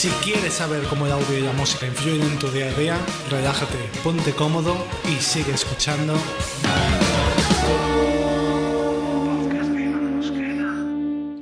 Si quieres saber cómo el audio y la música influyen en tu día a día, relájate, ponte cómodo y sigue escuchando.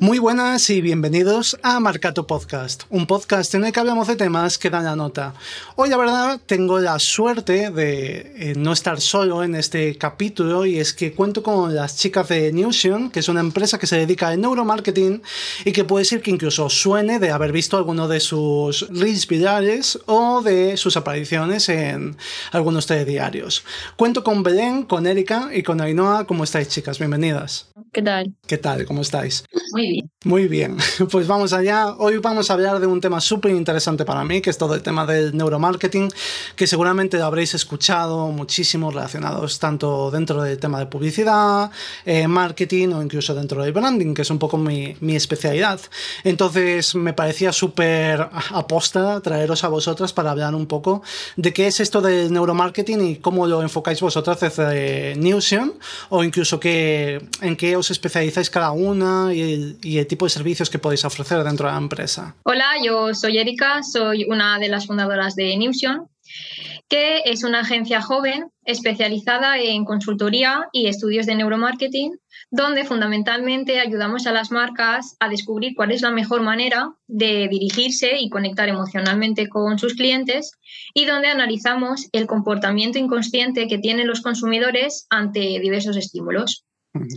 Muy buenas y bienvenidos a Marcato Podcast, un podcast en el que hablamos de temas que dan la nota. Hoy, la verdad, tengo la suerte de eh, no estar solo en este capítulo y es que cuento con las chicas de Newsion, que es una empresa que se dedica al neuromarketing y que puede ser que incluso suene de haber visto alguno de sus reels virales o de sus apariciones en algunos telediarios. Cuento con Belén, con Erika y con Ainhoa. ¿Cómo estáis, chicas? Bienvenidas. ¿Qué tal? ¿Qué tal? ¿Cómo estáis? Muy Muy bien, pues vamos allá. Hoy vamos a hablar de un tema súper interesante para mí, que es todo el tema del neuromarketing, que seguramente habréis escuchado muchísimo relacionados tanto dentro del tema de publicidad, eh, marketing o incluso dentro del branding, que es un poco mi, mi especialidad. Entonces me parecía súper aposta traeros a vosotras para hablar un poco de qué es esto del neuromarketing y cómo lo enfocáis vosotras desde Newsion o incluso que, en qué os especializáis cada una y y el tipo de servicios que podéis ofrecer dentro de la empresa. Hola, yo soy Erika, soy una de las fundadoras de Newsion, que es una agencia joven especializada en consultoría y estudios de neuromarketing, donde fundamentalmente ayudamos a las marcas a descubrir cuál es la mejor manera de dirigirse y conectar emocionalmente con sus clientes y donde analizamos el comportamiento inconsciente que tienen los consumidores ante diversos estímulos.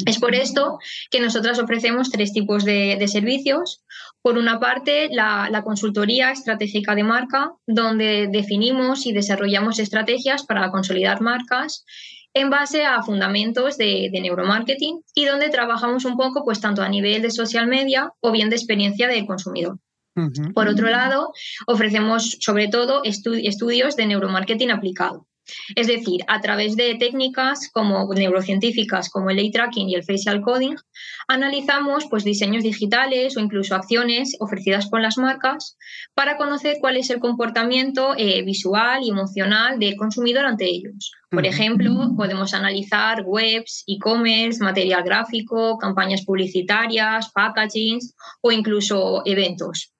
Es por esto que nosotras ofrecemos tres tipos de, servicios. Por una parte, la, consultoría estratégica de marca, donde definimos y desarrollamos estrategias para consolidar marcas en base a fundamentos de, neuromarketing y donde trabajamos un poco pues tanto a nivel de social media o bien de experiencia del consumidor. Por otro lado, ofrecemos sobre todo estudios de neuromarketing aplicado. Es decir, a través de técnicas como neurocientíficas como el eye tracking y el facial coding, analizamos pues, diseños digitales o incluso acciones ofrecidas por las marcas para conocer cuál es el comportamiento eh, visual y emocional del consumidor ante ellos. Por ejemplo, podemos analizar webs, e-commerce, material gráfico, campañas publicitarias, packagings o incluso eventos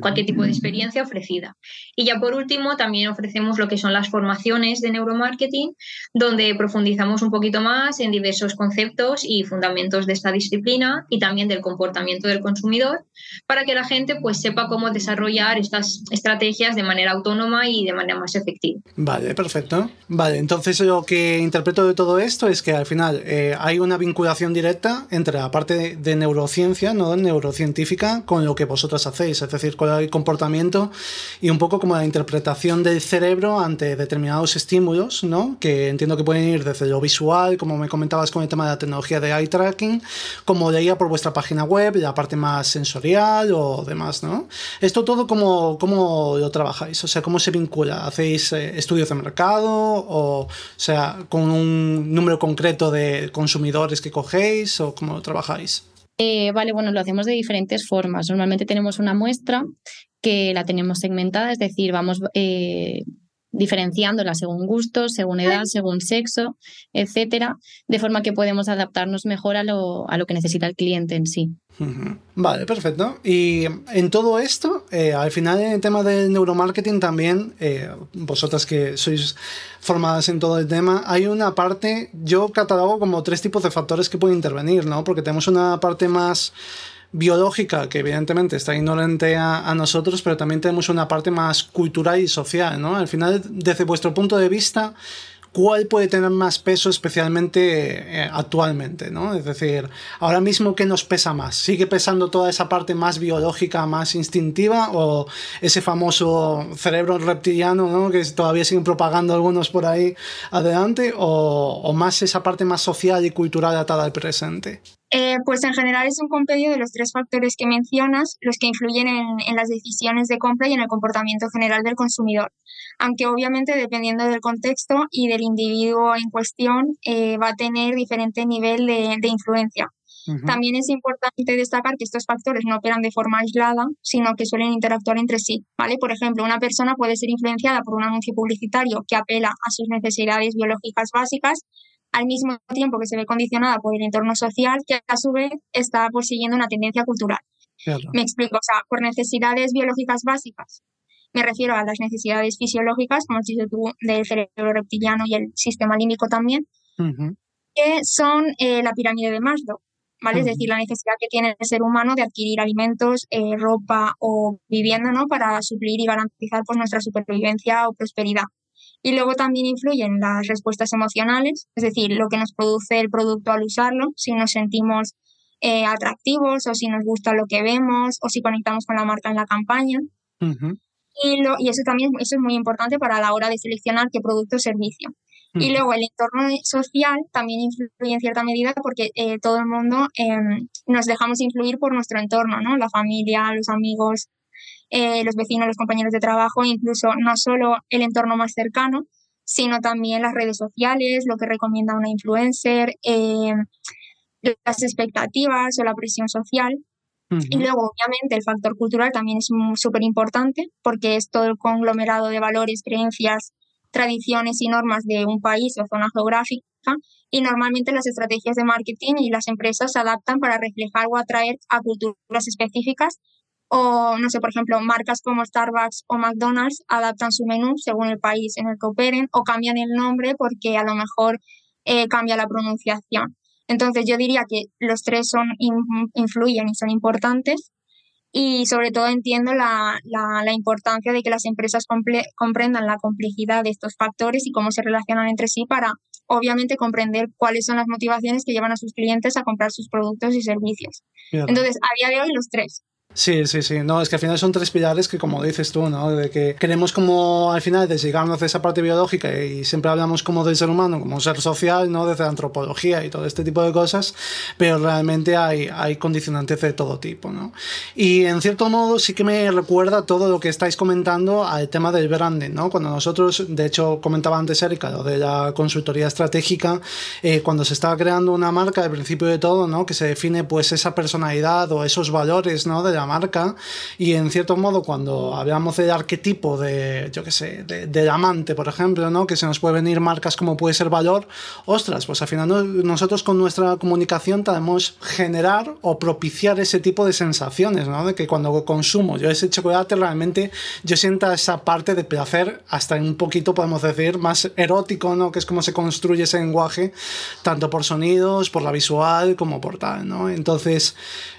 cualquier tipo de experiencia ofrecida. Y ya por último, también ofrecemos lo que son las formaciones de neuromarketing, donde profundizamos un poquito más en diversos conceptos y fundamentos de esta disciplina y también del comportamiento del consumidor, para que la gente pues sepa cómo desarrollar estas estrategias de manera autónoma y de manera más efectiva. Vale, perfecto. Vale, entonces lo que interpreto de todo esto es que al final eh, hay una vinculación directa entre la parte de, neurociencia, no neurocientífica, con lo que vosotros hacéis, es decir, con el comportamiento y un poco como la interpretación del cerebro ante determinados estímulos, ¿no? Que entiendo que pueden ir desde lo visual, como me comentabas con el tema de la tecnología de eye tracking, como leía por vuestra página web, la parte más sensorial o demás, ¿no? Esto todo, ¿cómo, cómo lo trabajáis? O sea, ¿cómo se vincula? ¿Hacéis eh, estudios de mercado o, o sea, con un número concreto de consumidores que cogéis o cómo lo trabajáis? Eh, vale, bueno, lo hacemos de diferentes formas. Normalmente tenemos una muestra que la tenemos segmentada, es decir, vamos eh, diferenciándola según gustos, según edad, según sexo, etcétera, de forma que podemos adaptarnos mejor a lo, a lo que necesita el cliente en sí. Vale, perfecto. Y en todo esto, eh, al final en el tema del neuromarketing también, eh, vosotras que sois formadas en todo el tema, hay una parte, yo catalogo como tres tipos de factores que pueden intervenir, ¿no? Porque tenemos una parte más biológica, que evidentemente está ignorante a, nosotros, pero también tenemos una parte más cultural y social, ¿no? Al final, desde vuestro punto de vista, ¿cuál puede tener más peso especialmente eh, actualmente, ¿no? Es decir, ahora mismo, ¿qué nos pesa más? ¿Sigue pesando toda esa parte más biológica, más instintiva, o ese famoso cerebro reptiliano, ¿no? Que todavía siguen propagando algunos por ahí adelante, o, o más esa parte más social y cultural atada al presente? Eh, pues en general es un compendio de los tres factores que mencionas, los que influyen en, las decisiones de compra y en el comportamiento general del consumidor. Aunque obviamente dependiendo del contexto y del individuo en cuestión eh, va a tener diferente nivel de, influencia. También es importante destacar que estos factores no operan de forma aislada, sino que suelen interactuar entre sí. ¿vale? Por ejemplo, una persona puede ser influenciada por un anuncio publicitario que apela a sus necesidades biológicas básicas, al mismo tiempo que se ve condicionada por el entorno social que a su vez está persiguiendo una tendencia cultural. Me explico, o sea, por necesidades biológicas básicas. Me refiero a las necesidades fisiológicas, como has dicho tú, del cerebro reptiliano y el sistema límbico también, que son eh, la pirámide de Maslow. ¿Vale? Es decir, la necesidad que tiene el ser humano de adquirir alimentos, eh, ropa o vivienda, ¿no? Para suplir y garantizar pues, nuestra supervivencia o prosperidad. Y luego también influyen las respuestas emocionales, es decir, lo que nos produce el producto al usarlo, si nos sentimos eh, atractivos o si nos gusta lo que vemos o si conectamos con la marca en la campaña. y, lo, y eso también eso es muy importante para la hora de seleccionar qué producto o servicio. Y luego el entorno social también influye en cierta medida porque eh, todo el mundo em, nos dejamos influir por nuestro entorno, ¿no? La familia, los amigos, eh, los vecinos, los compañeros de trabajo, incluso no solo el entorno más cercano, sino también las redes sociales, lo que recomienda una influencer, eh, las expectativas o la presión social. Y luego, obviamente, el factor cultural también es súper importante porque es todo el conglomerado de valores, creencias, tradiciones y normas de un país o zona geográfica y normalmente las estrategias de marketing y las empresas se adaptan para reflejar o atraer a culturas específicas o, no sé, por ejemplo, marcas como Starbucks o McDonald's adaptan su menú según el país en el que operen o cambian el nombre porque a lo mejor eh, cambia la pronunciación. Entonces yo diría que los tres son influyen y son importantes y sobre todo entiendo la, la, importancia de que las empresas comprendan la complejidad de estos factores y cómo se relacionan entre sí para obviamente comprender cuáles son las motivaciones que llevan a sus clientes a comprar sus productos y servicios. Entonces, a día de hoy los tres. Sí, sí, sí. No, es que al final son tres pilares que, como dices tú, ¿no? De que queremos como al final desligarnos de esa parte biológica y siempre hablamos como del ser humano, como un ser social, ¿no? Desde la antropología y todo este tipo de cosas, pero realmente hay, hay condicionantes de todo tipo, ¿no? Y en cierto modo sí que me recuerda todo lo que estáis comentando al tema del branding, ¿no? Cuando nosotros, de hecho, comentaba antes Erika, lo de la consultoría estratégica, eh, cuando se estaba creando una marca, al principio de todo, ¿no? Que se define pues esa personalidad o esos valores, ¿no? De marca y en cierto modo cuando hablamos del arquetipo de, yo qué sé, de, del amante, por ejemplo, ¿no? Que se nos puede venir marcas como puede ser valor, ostras, pues al final nosotros con nuestra comunicación tenemos generar o propiciar ese tipo de sensaciones, ¿no? De que cuando consumo yo ese chocolate realmente yo sienta esa parte de placer hasta un poquito podemos decir más erótico, ¿no? Que es como se construye ese lenguaje tanto por sonidos, por la visual como por tal, ¿no? Entonces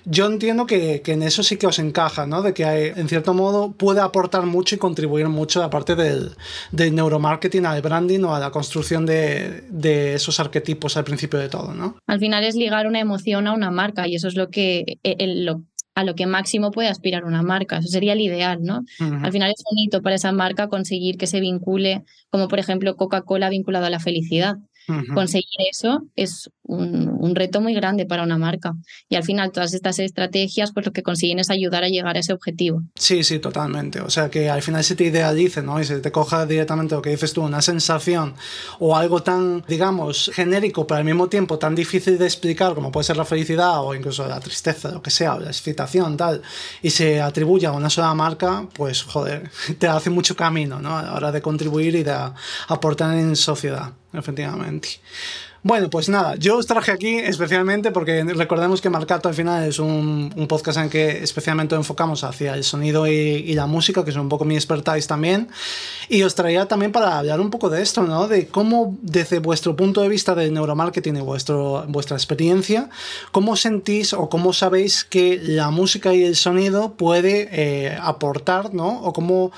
yo entiendo que, que en eso sí que os encaja, ¿no? De que hay, en cierto modo puede aportar mucho y contribuir mucho a parte del, del neuromarketing, al branding o a la construcción de, de, esos arquetipos al principio de todo, ¿no? Al final es ligar una emoción a una marca y eso es lo que e, el, lo, a lo que máximo puede aspirar una marca. Eso sería el ideal, ¿no? Al final es bonito para esa marca conseguir que se vincule, como por ejemplo Coca-Cola vinculado a la felicidad. Conseguir eso es un, reto muy grande para una marca. Y al final todas estas estrategias pues lo que consiguen es ayudar a llegar a ese objetivo. Sí, sí, totalmente. O sea que al final se te idealice, ¿no? Y se te coja directamente lo que dices tú, una sensación o algo tan, digamos, genérico, pero al mismo tiempo tan difícil de explicar como puede ser la felicidad o incluso la tristeza, lo que sea, o la excitación, tal, y se atribuye a una sola marca, pues joder, te hace mucho camino, ¿no? A la hora de contribuir y de aportar en sociedad efectivamente. Bueno, pues nada, yo os traje aquí especialmente porque recordemos que Marcato al final es un, podcast en que especialmente enfocamos hacia el sonido y, la música, que es un poco mi expertise también. Y os traía también para hablar un poco de esto, ¿no? De cómo desde vuestro punto de vista del neuromarketing y vuestro, vuestra experiencia, cómo sentís o cómo sabéis que la música y el sonido puede eh, aportar, ¿no? O cómo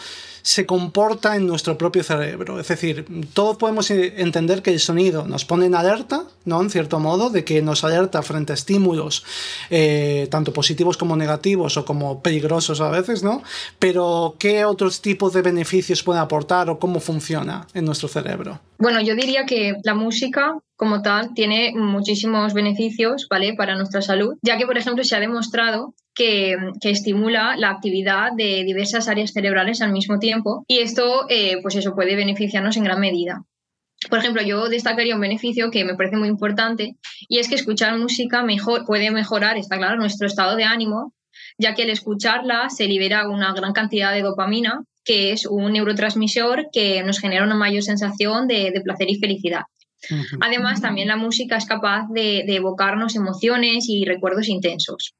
se comporta en nuestro propio cerebro. Es decir, todos podemos entender que el sonido nos pone en alerta, ¿no? En cierto modo, de que nos alerta frente a estímulos, eh, tanto positivos como negativos o como peligrosos a veces, ¿no? Pero, ¿qué otros tipos de beneficios puede aportar o cómo funciona en nuestro cerebro? Bueno, yo diría que la música como tal tiene muchísimos beneficios, ¿vale? Para nuestra salud, ya que, por ejemplo, se ha demostrado que, estimula la actividad de diversas áreas cerebrales al mismo tiempo y esto, eh, pues eso puede beneficiarnos en gran medida. Por ejemplo, yo destacaría un beneficio que me parece muy importante y es que escuchar música puede mejorar, está claro, nuestro estado de ánimo, ya que al escucharla se libera una gran cantidad de dopamina, que es un neurotransmisor que nos genera una mayor sensación de, placer y felicidad. Además, también la música es capaz de evocarnos emociones y recuerdos intensos.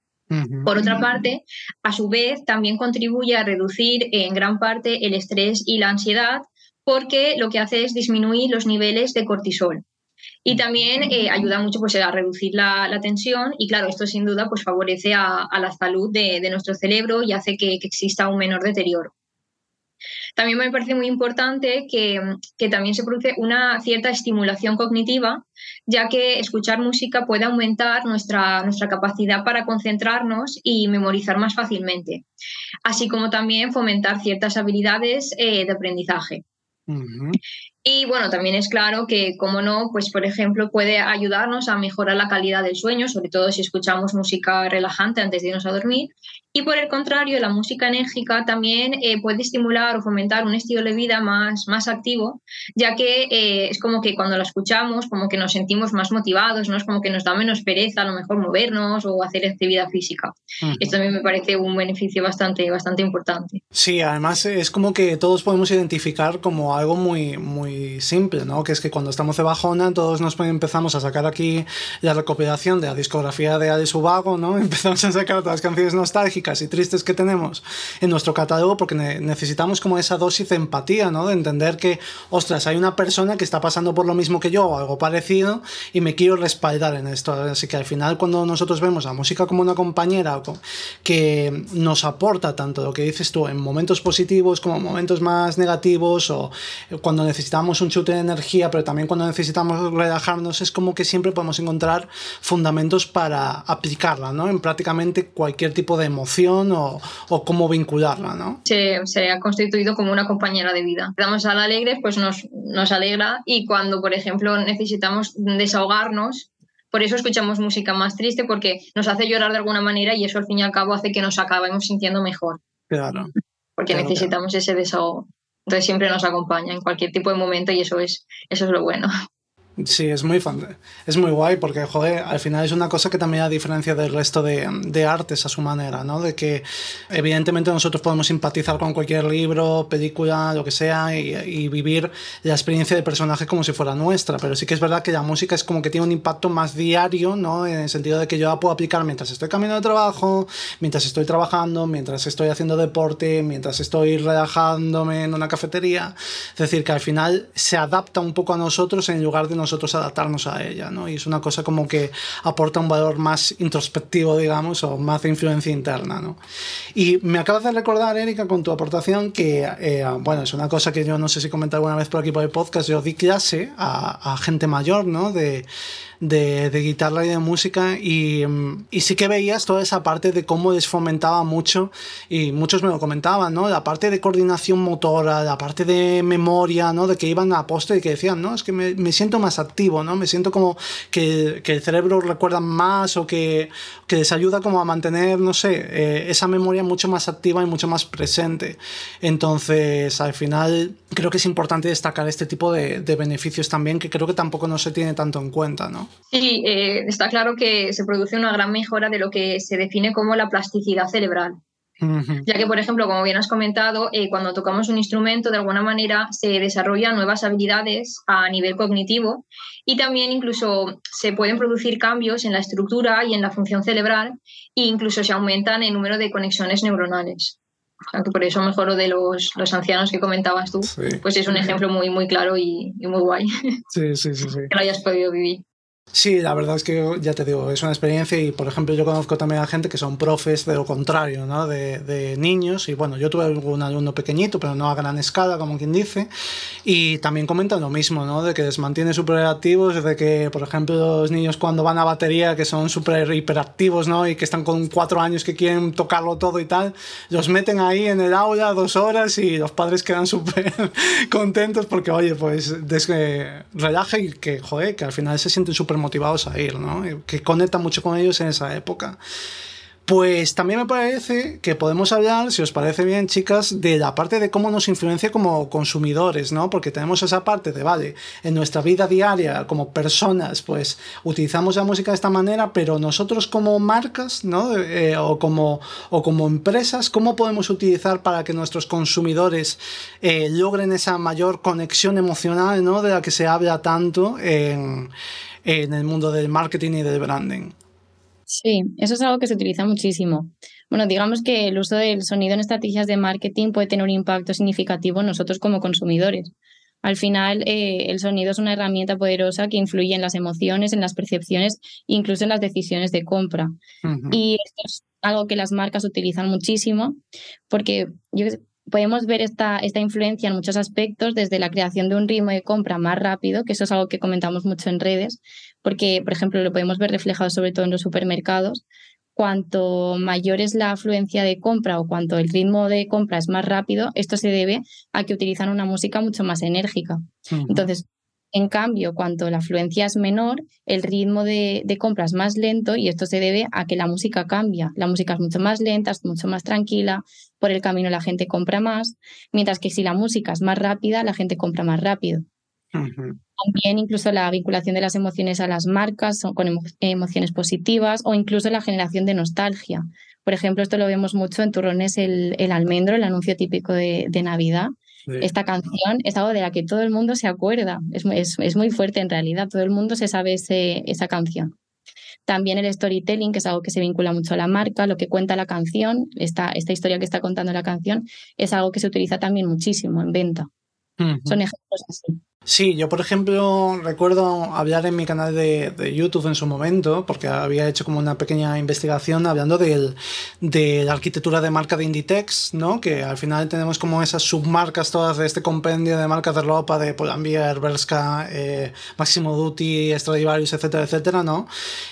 Por otra parte, a su vez, también contribuye a reducir en gran parte el estrés y la ansiedad porque lo que hace es disminuir los niveles de cortisol. Y también eh, ayuda mucho pues, a reducir la, tensión y claro, esto sin duda pues, favorece a, la salud de, nuestro cerebro y hace que exista un menor deterioro. También me parece muy importante que, también se produce una cierta estimulación cognitiva, ya que escuchar música puede aumentar nuestra, nuestra capacidad para concentrarnos y memorizar más fácilmente, así como también fomentar ciertas habilidades eh, de aprendizaje. Y bueno, también es claro que, como no, pues por ejemplo, puede ayudarnos a mejorar la calidad del sueño, sobre todo si escuchamos música relajante antes de irnos a dormir. Y por el contrario, la música enérgica también eh, puede estimular o fomentar un estilo de vida más, más activo, ya que eh, es como que cuando la escuchamos, como que nos sentimos más motivados, ¿no? Es como que nos da menos pereza a lo mejor movernos o hacer actividad física. Esto también me parece un beneficio bastante, bastante importante. Sí, además es como que todos podemos identificar como algo muy, muy simple, ¿no? Que es que cuando estamos de bajona todos nos empezamos a sacar aquí la recopilación de la discografía de Alex Ubago, ¿no? Empezamos a sacar todas las canciones nostálgicas y tristes que tenemos en nuestro catálogo porque necesitamos como esa dosis de empatía, ¿no? De entender que, ostras, hay una persona que está pasando por lo mismo que yo o algo parecido y me quiero respaldar en esto. Así que al final cuando nosotros vemos la música como una compañera que nos aporta tanto lo que dices tú en momentos positivos como en momentos más negativos o cuando necesitamos un chute de energía, pero también cuando necesitamos relajarnos, es como que siempre podemos encontrar fundamentos para aplicarla, ¿no? En prácticamente cualquier tipo de emoción o, o cómo vincularla, ¿no? Se, se, ha constituido como una compañera de vida. Estamos al alegre, pues nos, nos alegra y cuando, por ejemplo, necesitamos desahogarnos, por eso escuchamos música más triste porque nos hace llorar de alguna manera y eso al fin y al cabo hace que nos acabemos sintiendo mejor. Claro. Porque necesitamos ese desahogo. Entonces siempre nos acompaña en cualquier tipo de momento y eso es, eso es lo bueno. Sí, es muy es muy guay porque, joder, al final es una cosa que también a diferencia del resto de, de, artes a su manera, ¿no? De que evidentemente nosotros podemos simpatizar con cualquier libro, película, lo que sea y, y, vivir la experiencia del personaje como si fuera nuestra, pero sí que es verdad que la música es como que tiene un impacto más diario, ¿no? En el sentido de que yo la puedo aplicar mientras estoy caminando de trabajo, mientras estoy trabajando, mientras estoy haciendo deporte, mientras estoy relajándome en una cafetería. Es decir, que al final se adapta un poco a nosotros en lugar de nosotros adaptarnos a ella, ¿no? Y es una cosa como que aporta un valor más introspectivo, digamos, o más de influencia interna, ¿no? Y me acabas de recordar, Erika, con tu aportación, que, eh, bueno, es una cosa que yo no sé si comenté alguna vez por aquí por el podcast, yo di clase a, a gente mayor, ¿no? De, de, de, guitarra y de música y, y, sí que veías toda esa parte de cómo les fomentaba mucho y muchos me lo comentaban, ¿no? La parte de coordinación motora, la parte de memoria, ¿no? De que iban a poste y que decían, no, es que me, me siento más activo, ¿no? Me siento como que, que, el cerebro recuerda más o que, que les ayuda como a mantener, no sé, eh, esa memoria mucho más activa y mucho más presente. Entonces, al final, creo que es importante destacar este tipo de, de beneficios también, que creo que tampoco no se tiene tanto en cuenta, ¿no? Sí, eh, está claro que se produce una gran mejora de lo que se define como la plasticidad cerebral. Ya que, por ejemplo, como bien has comentado, eh, cuando tocamos un instrumento, de alguna manera se desarrollan nuevas habilidades a nivel cognitivo y también incluso se pueden producir cambios en la estructura y en la función cerebral e incluso se aumentan el número de conexiones neuronales. por eso mejor lo de los, los, ancianos que comentabas tú, pues es un ejemplo muy, muy claro y, y muy guay. Sí, sí, sí, sí. que lo hayas podido vivir. Sí, la verdad es que ya te digo, es una experiencia y por ejemplo yo conozco también a gente que son profes de lo contrario, ¿no? De, de niños y bueno, yo tuve un alumno pequeñito, pero no a gran escala, como quien dice, y también comentan lo mismo, ¿no? De que les mantiene súper activos, de que por ejemplo los niños cuando van a batería, que son súper hiperactivos, ¿no? Y que están con cuatro años que quieren tocarlo todo y tal, los meten ahí en el aula dos horas y los padres quedan súper contentos porque, oye, pues des que relaja y que, joder, que al final se sienten súper motivados a ir, ¿no? Que conecta mucho con ellos en esa época. Pues también me parece que podemos hablar, si os parece bien, chicas, de la parte de cómo nos influencia como consumidores, ¿no? Porque tenemos esa parte de, vale, en nuestra vida diaria, como personas, pues utilizamos la música de esta manera, pero nosotros como marcas, ¿no? Eh, o, como, o como empresas, ¿cómo podemos utilizar para que nuestros consumidores eh, logren esa mayor conexión emocional, ¿no? De la que se habla tanto en el mundo del marketing y del branding. Sí, eso es algo que se utiliza muchísimo. Bueno, digamos que el uso del sonido en estrategias de marketing puede tener un impacto significativo en nosotros como consumidores. Al final, eh, el sonido es una herramienta poderosa que influye en las emociones, en las percepciones, incluso en las decisiones de compra. Y esto es algo que las marcas utilizan muchísimo porque podemos ver esta, esta influencia en muchos aspectos, desde la creación de un ritmo de compra más rápido, que eso es algo que comentamos mucho en redes, porque, por ejemplo, lo podemos ver reflejado sobre todo en los supermercados. Cuanto mayor es la afluencia de compra o cuanto el ritmo de compra es más rápido, esto se debe a que utilizan una música mucho más enérgica. Entonces, en cambio, cuanto la afluencia es menor, el ritmo de, de, compra es más lento y esto se debe a que la música cambia. La música es mucho más lenta, es mucho más tranquila, por el camino la gente compra más, mientras que si la música es más rápida, la gente compra más rápido. También incluso la vinculación de las emociones a las marcas con emociones positivas o incluso la generación de nostalgia. Por ejemplo, esto lo vemos mucho en Turrones el, el almendro, el anuncio típico de, de Navidad. Esta canción es algo de la que todo el mundo se acuerda. Es, es, es muy fuerte en realidad. Todo el mundo se sabe ese, esa canción. También el storytelling, que es algo que se vincula mucho a la marca, lo que cuenta la canción, esta, esta historia que está contando la canción, es algo que se utiliza también muchísimo en venta. Son ejemplos así. Sí, yo por ejemplo recuerdo hablar en mi canal de, de, YouTube en su momento, porque había hecho como una pequeña investigación hablando del, de la arquitectura de marca de Inditex, ¿no? Que al final tenemos como esas submarcas todas de este compendio de marcas de ropa de Pull&Bear, Berska, eh, Máximo Duty, Stradivarius, etcétera, etcétera, ¿no?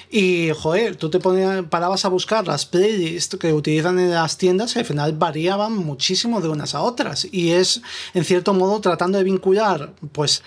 Y, joder, tú te ponías, parabas a buscar las playlists que utilizan en las tiendas y al final variaban muchísimo de unas a otras. Y es, en cierto modo, tratando de vincular, pues,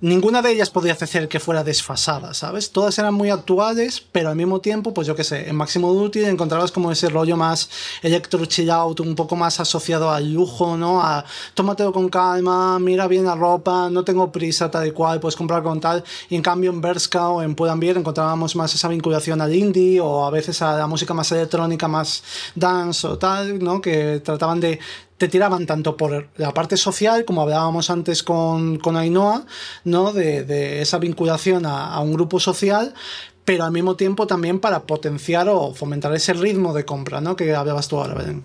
ninguna de ellas podía hacer que fuera desfasada, ¿sabes? Todas eran muy actuales, pero al mismo tiempo, pues yo qué sé, en Máximo Duty encontrabas como ese rollo más electro chill out, un poco más asociado al lujo, ¿no? A tómatelo con calma, mira bien la ropa, no tengo prisa, tal y cual, puedes comprar con tal. Y en cambio en Berska o en Pull&Bear encontrábamos más esa vinculación al indie o a veces a la música más electrónica, más dance o tal, ¿no? Que trataban de te tiraban tanto por la parte social, como hablábamos antes con, con Ainhoa, ¿no? de, esa vinculación a, un grupo social, pero al mismo tiempo también para potenciar o fomentar ese ritmo de compra ¿no? que hablabas tú ahora, Belén.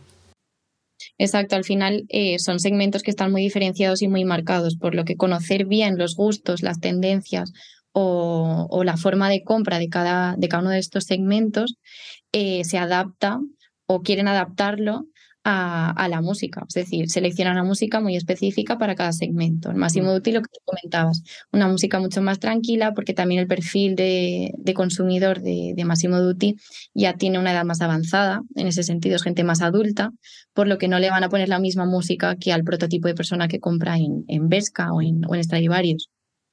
Exacto, al final eh, son segmentos que están muy diferenciados y muy marcados, por lo que conocer bien los gustos, las tendencias o, la forma de compra de cada, de cada uno de estos segmentos eh, se adapta o quieren adaptarlo a, la música, es decir, selecciona una música muy específica para cada segmento. El máximo de útil, lo que tú comentabas, una música mucho más tranquila porque también el perfil de, consumidor de, de Massimo Dutti ya tiene una edad más avanzada, en ese sentido es gente más adulta, por lo que no le van a poner la misma música que al prototipo de persona que compra en, en Vesca o en, o en Stradivarius.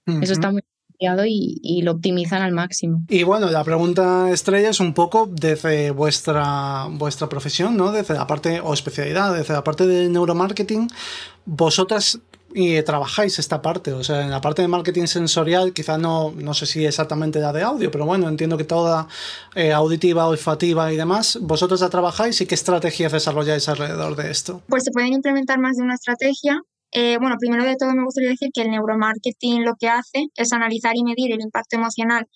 Eso está muy y, lo optimizan al máximo. Y bueno, la pregunta estrella es un poco desde vuestra, vuestra profesión, ¿no? Desde la parte, o especialidad, desde la parte de neuromarketing, vosotras y trabajáis esta parte, o sea, en la parte de marketing sensorial, quizá no, no sé si exactamente la de audio, pero bueno, entiendo que toda eh, auditiva, olfativa y demás, vosotros la trabajáis y qué estrategias desarrolláis alrededor de esto. Pues se pueden implementar más de una estrategia. Eh, bueno, primero de todo me gustaría decir que el neuromarketing lo que hace es analizar y medir el impacto emocional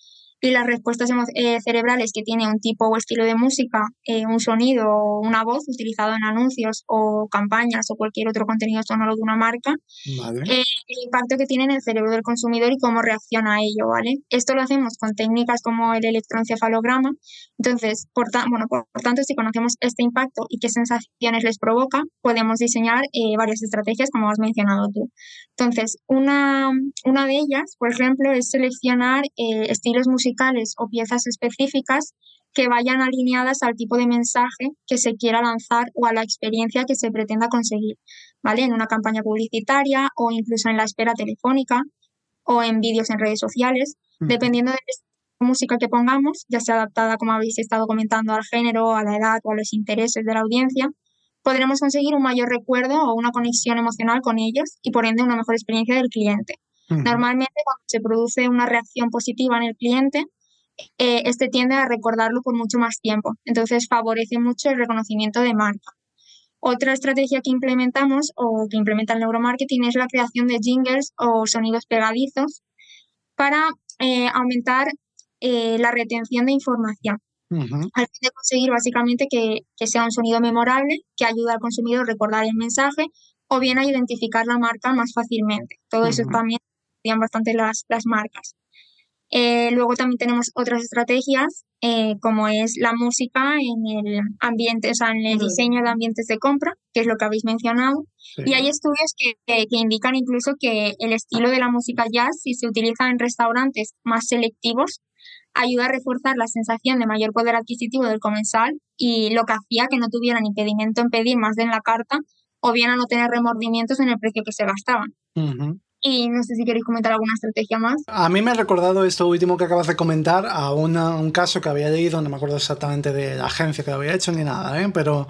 y las respuestas eh, cerebrales que tiene un tipo o estilo de música, eh, un sonido o una voz utilizado en anuncios o campañas o cualquier otro contenido sonoro de una marca, eh, el impacto que tiene en el cerebro del consumidor y cómo reacciona a ello, ¿vale? Esto lo hacemos con técnicas como el electroencefalograma. Entonces, por, bueno, por, tanto, si conocemos este impacto y qué sensaciones les provoca, podemos diseñar varias estrategias, como has mencionado tú. Entonces, una, una de ellas, por ejemplo, es seleccionar estilos musicales o piezas específicas que vayan alineadas al tipo de mensaje que se quiera lanzar o a la experiencia que se pretenda conseguir, ¿vale? En una campaña publicitaria o incluso en la espera telefónica o en vídeos en redes sociales, dependiendo de la música que pongamos, ya sea adaptada, como habéis estado comentando, al género, a la edad o a los intereses de la audiencia, podremos conseguir un mayor recuerdo o una conexión emocional con ellos y por ende una mejor experiencia del cliente. Normalmente cuando se produce una reacción positiva en el cliente, eh, este tiende a recordarlo por mucho más tiempo. Entonces favorece mucho el reconocimiento de marca. Otra estrategia que implementamos o que implementa el neuromarketing es la creación de jingles o sonidos pegadizos para eh, aumentar eh, la retención de información. Al fin de conseguir básicamente que, sea un sonido memorable, que ayude al consumidor a recordar el mensaje o bien a identificar la marca más fácilmente. Todo eso también serían bastante las, las marcas. Eh, luego también tenemos otras estrategias, eh, como es la música en el ambiente, o sea, en el diseño de ambientes de compra, que es lo que habéis mencionado. Y hay estudios que, que, indican incluso que el estilo de la música jazz, si se utiliza en restaurantes más selectivos, ayuda a reforzar la sensación de mayor poder adquisitivo del comensal y lo que hacía que no tuvieran impedimento en pedir más de en la carta o bien a no tener remordimientos en el precio que se gastaban. Y no sé si queréis comentar alguna estrategia más. A mí me ha recordado esto último que acabas de comentar a un caso que había leído, no me acuerdo exactamente de la agencia que lo había hecho ni nada, ¿eh? pero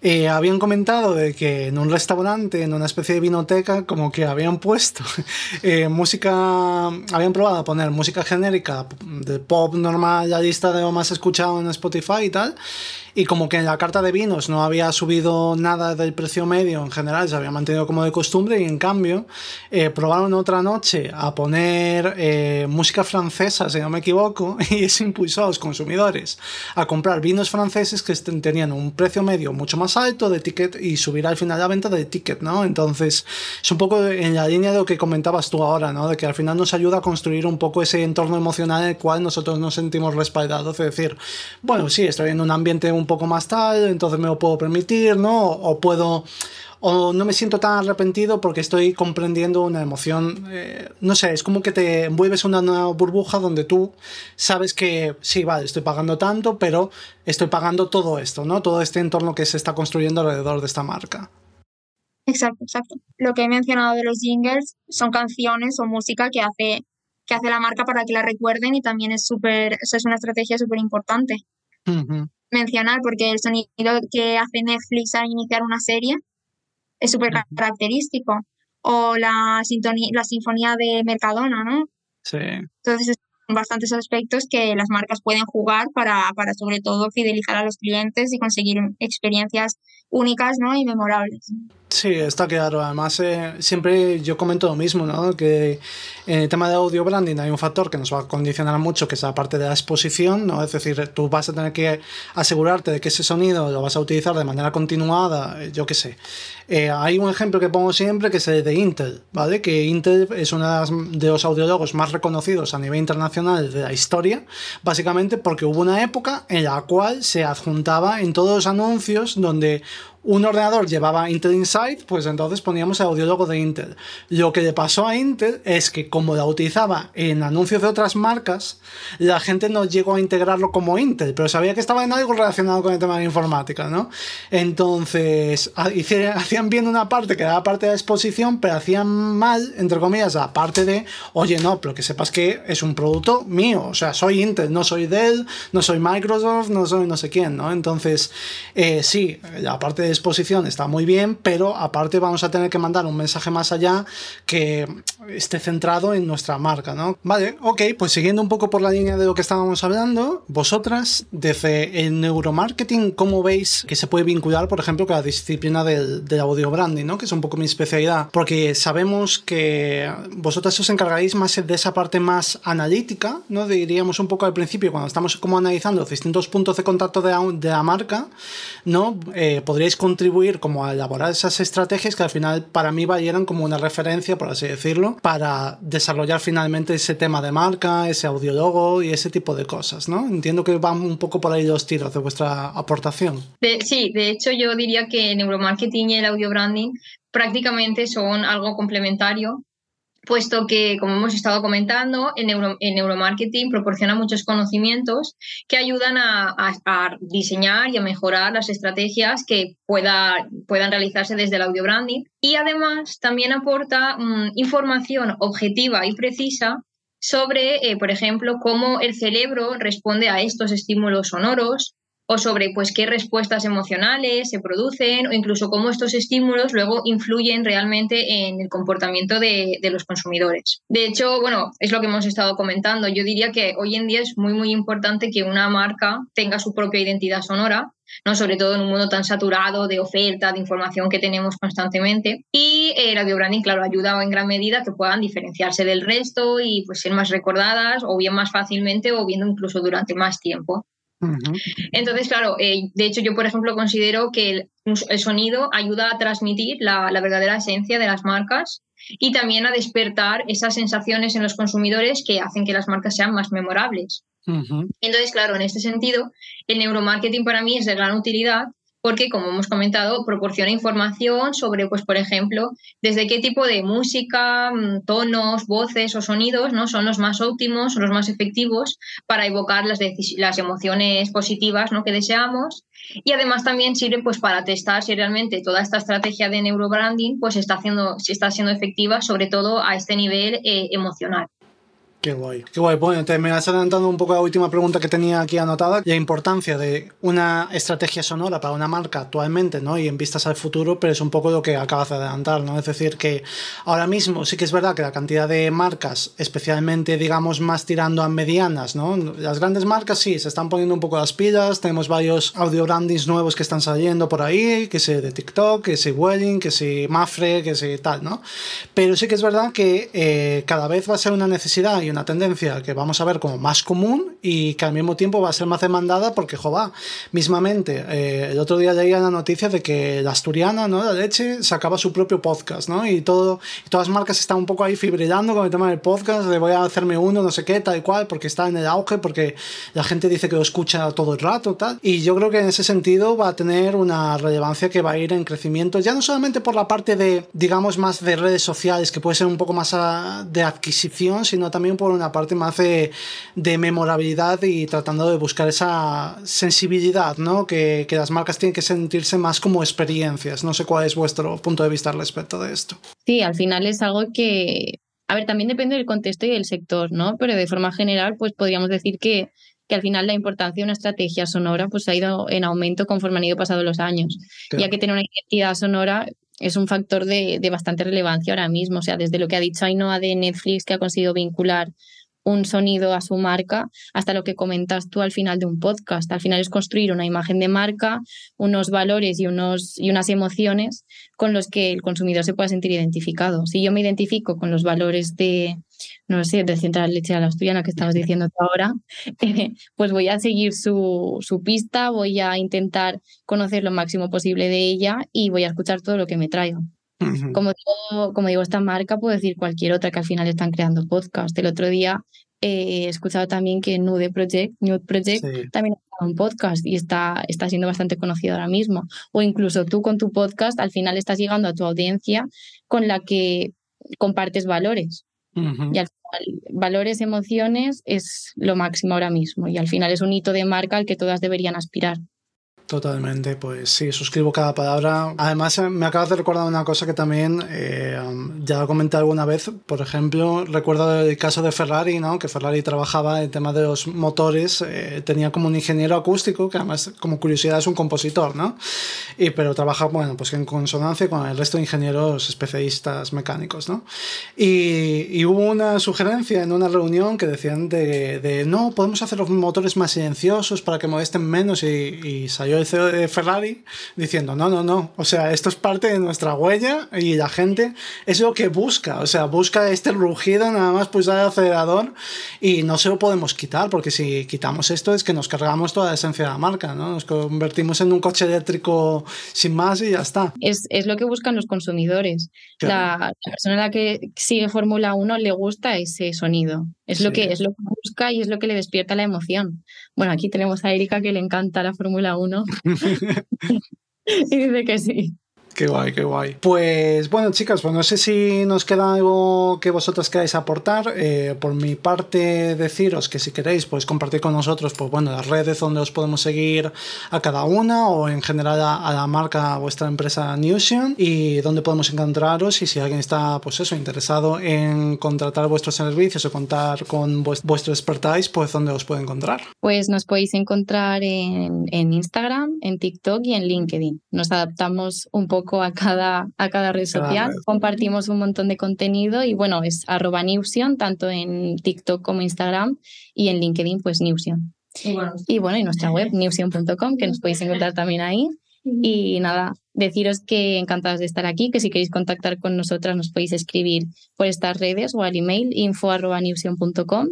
eh, habían comentado de que en un restaurante, en una especie de vinoteca, como que habían puesto eh, música, habían probado a poner música genérica de pop normal, la lista de lo más escuchado en Spotify y tal, y como que en la carta de vinos no había subido nada del precio medio en general, se había mantenido como de costumbre y en cambio eh, probaron otra noche a poner eh, música francesa, si no me equivoco, y eso impulsó a los consumidores a comprar vinos franceses que tenían un precio medio mucho más alto de ticket y subir al final la venta de ticket, ¿no? Entonces es un poco en la línea de lo que comentabas tú ahora, ¿no? De que al final nos ayuda a construir un poco ese entorno emocional en el cual nosotros nos sentimos respaldados, es decir, bueno, sí, estoy en un ambiente un poco más tal, entonces me lo puedo permitir, ¿no? O puedo o no me siento tan arrepentido porque estoy comprendiendo una emoción, eh, no sé, es como que te envuelves en una burbuja donde tú sabes que sí, vale, estoy pagando tanto, pero estoy pagando todo esto, ¿no? Todo este entorno que se está construyendo alrededor de esta marca. Exacto, exacto. Lo que he mencionado de los jingles son canciones o música que hace, que hace la marca para que la recuerden y también es súper, eso es una estrategia súper importante. Mencionar porque el sonido que hace Netflix al iniciar una serie es súper característico. O la, sintonía, la sinfonía de Mercadona, ¿no? Sí. Entonces, son bastantes aspectos que las marcas pueden jugar para, para sobre todo fidelizar a los clientes y conseguir experiencias únicas ¿no? y memorables. Sí, está claro. Además, eh, siempre yo comento lo mismo, ¿no? Que en el tema de audio branding hay un factor que nos va a condicionar mucho, que es la parte de la exposición, ¿no? Es decir, tú vas a tener que asegurarte de que ese sonido lo vas a utilizar de manera continuada, eh, yo qué sé. Eh, hay un ejemplo que pongo siempre que es el de Intel, ¿vale? Que Intel es uno de los audiólogos más reconocidos a nivel internacional de la historia, básicamente porque hubo una época en la cual se adjuntaba en todos los anuncios donde un ordenador llevaba Intel Inside, pues entonces poníamos el audiólogo de Intel. Lo que le pasó a Intel es que como la utilizaba en anuncios de otras marcas, la gente no llegó a integrarlo como Intel, pero sabía que estaba en algo relacionado con el tema de informática, ¿no? Entonces, hacían bien una parte que era la parte de la exposición, pero hacían mal, entre comillas, la parte de, oye, no, pero que sepas que es un producto mío, o sea, soy Intel, no soy Dell, no soy Microsoft, no soy no sé quién, ¿no? Entonces, eh, sí, la parte de exposición está muy bien, pero aparte vamos a tener que mandar un mensaje más allá que esté centrado en nuestra marca, ¿no? Vale, ok, pues siguiendo un poco por la línea de lo que estábamos hablando, vosotras, desde el neuromarketing, ¿cómo veis que se puede vincular, por ejemplo, con la disciplina del, audio branding, ¿no? Que es un poco mi especialidad, porque sabemos que vosotras os encargáis más de esa parte más analítica, ¿no? Diríamos un poco al principio, cuando estamos como analizando distintos puntos de contacto de, de la marca, ¿no? Eh, podríais contribuir como a elaborar esas estrategias que al final para mí valieran como una referencia, por así decirlo, para desarrollar finalmente ese tema de marca, ese audiólogo y ese tipo de cosas, ¿no? Entiendo que van un poco por ahí los tiros de vuestra aportación. sí, de hecho yo diría que neuromarketing y el audio branding prácticamente son algo complementario puesto que, como hemos estado comentando, el, neuromarketing proporciona muchos conocimientos que ayudan a, diseñar y a mejorar las estrategias que pueda, puedan realizarse desde el audio branding. Y además también aporta mm, información objetiva y precisa sobre, eh, por ejemplo, cómo el cerebro responde a estos estímulos sonoros, o sobre pues qué respuestas emocionales se producen o incluso cómo estos estímulos luego influyen realmente en el comportamiento de, de, los consumidores. De hecho, bueno, es lo que hemos estado comentando. Yo diría que hoy en día es muy, muy importante que una marca tenga su propia identidad sonora, ¿no? sobre todo en un mundo tan saturado de oferta, de información que tenemos constantemente. Y el audio branding, claro, ha ayudado en gran medida que puedan diferenciarse del resto y pues ser más recordadas o bien más fácilmente o bien incluso durante más tiempo. Entonces, claro, eh, de hecho yo, por ejemplo, considero que el, sonido ayuda a transmitir la, verdadera esencia de las marcas y también a despertar esas sensaciones en los consumidores que hacen que las marcas sean más memorables. Entonces, claro, en este sentido, el neuromarketing para mí es de gran utilidad porque, como hemos comentado, proporciona información sobre, pues, por ejemplo, desde qué tipo de música, mm, tonos, voces o sonidos ¿no? son los más óptimos, los más efectivos para evocar las, emociones positivas ¿no? que deseamos. Y además también sirve pues, para testar si realmente toda esta estrategia de neurobranding pues, está, haciendo, si está siendo efectiva, sobre todo a este nivel eh, emocional. Qué guay, qué guay. Bueno, te me has adelantado un poco la última pregunta que tenía aquí anotada, la importancia de una estrategia sonora para una marca actualmente, ¿no? Y en vistas al futuro, pero es un poco lo que acabas de adelantar, ¿no? Es decir, que ahora mismo sí que es verdad que la cantidad de marcas, especialmente, digamos, más tirando a medianas, ¿no? Las grandes marcas sí, se están poniendo un poco las pilas, tenemos varios audio brandings nuevos que están saliendo por ahí, que sé de TikTok, que sé Welling, que sé Mafre, que sé tal, ¿no? Pero sí que es verdad que eh, cada vez va a ser una necesidad y una tendencia que vamos a ver como más común y que al mismo tiempo va a ser más demandada porque, joder, mismamente, eh, el otro día leía la noticia de que la asturiana, ¿no? La leche sacaba su propio podcast, ¿no? Y, todo, todas las marcas están un poco ahí fibrilando con el tema del podcast, de voy a hacerme uno, no sé qué, tal y cual, porque está en el auge, porque la gente dice que lo escucha todo el rato, tal. Y yo creo que en ese sentido va a tener una relevancia que va a ir en crecimiento, ya no solamente por la parte de, digamos, más de redes sociales, que puede ser un poco más ah, de adquisición, sino también por una parte más de, memorabilidad y tratando de buscar esa sensibilidad, ¿no? Que, que, las marcas tienen que sentirse más como experiencias. No sé cuál es vuestro punto de vista al respecto de esto. Sí, al final es algo que, a ver, también depende del contexto y del sector, ¿no? Pero de forma general, pues podríamos decir que, que al final la importancia de una estrategia sonora pues ha ido en aumento conforme han ido pasando los años, ya que tener una identidad sonora es un factor de, de, bastante relevancia ahora mismo. O sea, desde lo que ha dicho Ainhoa de Netflix, que ha conseguido vincular un sonido a su marca, hasta lo que comentas tú al final de un podcast. Al final es construir una imagen de marca, unos valores y, unos, y unas emociones con los que el consumidor se pueda sentir identificado. Si yo me identifico con los valores de, no sé, de Central Leche a la Asturiana que estabas diciendo ahora, pues voy a seguir su, su pista, voy a intentar conocer lo máximo posible de ella y voy a escuchar todo lo que me traiga. Como digo, como digo, esta marca, puedo decir cualquier otra que al final están creando podcast. El otro día eh, he escuchado también que Nude Project, Nude Project también ha un podcast y está, está siendo bastante conocido ahora mismo. O incluso tú con tu podcast al final estás llegando a tu audiencia con la que compartes valores. Y al final, valores, emociones es lo máximo ahora mismo. Y al final es un hito de marca al que todas deberían aspirar. Totalmente, pues sí, suscribo cada palabra. Además, eh, me acabas de recordar una cosa que también eh, ya lo comenté alguna vez. Por ejemplo, recuerdo el caso de Ferrari, ¿no? Que Ferrari trabajaba el tema de los motores, eh, tenía como un ingeniero acústico, que además, como curiosidad, es un compositor, ¿no? Y, pero trabaja, bueno, pues en consonancia con el resto de ingenieros especialistas mecánicos, ¿no? Y, hubo una sugerencia en una reunión que decían de, de, no, podemos hacer los motores más silenciosos para que molesten menos y, y salió de Ferrari diciendo, no, no, no, o sea, esto es parte de nuestra huella y la gente es lo que busca, o sea, busca este rugido nada más pulsar el acelerador y no se lo podemos quitar, porque si quitamos esto es que nos cargamos toda la esencia de la marca, ¿no? Nos convertimos en un coche eléctrico sin más y ya está. Es, es lo que buscan los consumidores. La, la, persona a la que sigue Fórmula 1 le gusta ese sonido. Es lo que es lo que busca y es lo que le despierta la emoción. Bueno, aquí tenemos a Erika que le encanta la Fórmula 1 y dice que sí. Qué guay, qué guay. Pues bueno, chicas, pues no sé si nos queda algo que vosotras queráis aportar. Eh, por mi parte, deciros que si queréis, pues compartir con nosotros, pues bueno, las redes donde os podemos seguir a cada una o en general a, la marca, a vuestra empresa Newsion y donde podemos encontraros y si alguien está, pues eso, interesado en contratar vuestros servicios o contar con vuestro expertise, pues donde os puede encontrar. Pues nos podéis encontrar en, en Instagram, en TikTok y en LinkedIn. Nos adaptamos un poco a cada, a cada red social. Compartimos un montón de contenido y bueno, es arroba Newsion, tanto en TikTok como Instagram y en LinkedIn, pues Newsion. Y bueno, y, bueno, y nuestra web, newsion.com, que nos podéis encontrar también ahí. Y nada, deciros que encantadas de estar aquí, que si queréis contactar con nosotras nos podéis escribir por estas redes o al email info.newsion.com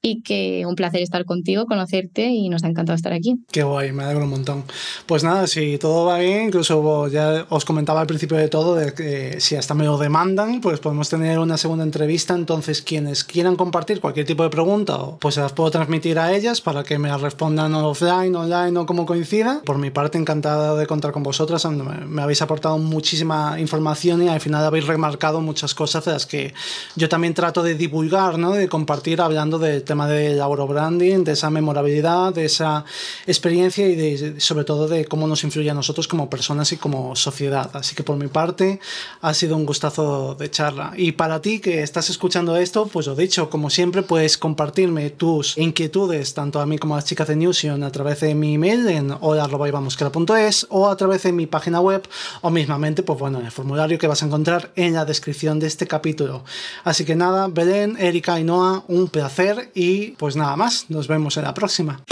y que un placer estar contigo, conocerte y nos ha encantado estar aquí. Qué guay, me alegro un montón. Pues nada, si todo va bien, incluso ya os comentaba al principio de todo de que si hasta me lo demandan, pues podemos tener una segunda entrevista. Entonces, quienes quieran compartir cualquier tipo de pregunta, pues se las puedo transmitir a ellas para que me respondan offline, online o como coincida. Por mi parte, encantado de contar con vosotras. Me habéis aportado muchísima información y al final habéis remarcado muchas cosas de las que yo también trato de divulgar, ¿no? de compartir hablando del tema de labor branding, de esa memorabilidad, de esa experiencia y de, sobre todo de cómo nos influye a nosotros como personas y como sociedad. Así que por mi parte ha sido un gustazo de charla. Y para ti que estás escuchando esto, pues lo dicho, como siempre puedes compartirme tus inquietudes tanto a mí como a las chicas de Newsion a través de mi email en hola.ibamosquera.es o a través de mi página o mismamente, pues bueno, en el formulario que vas a encontrar en la descripción de este capítulo. Así que nada, Belén, Erika y Noah, un placer y pues nada más, nos vemos en la próxima.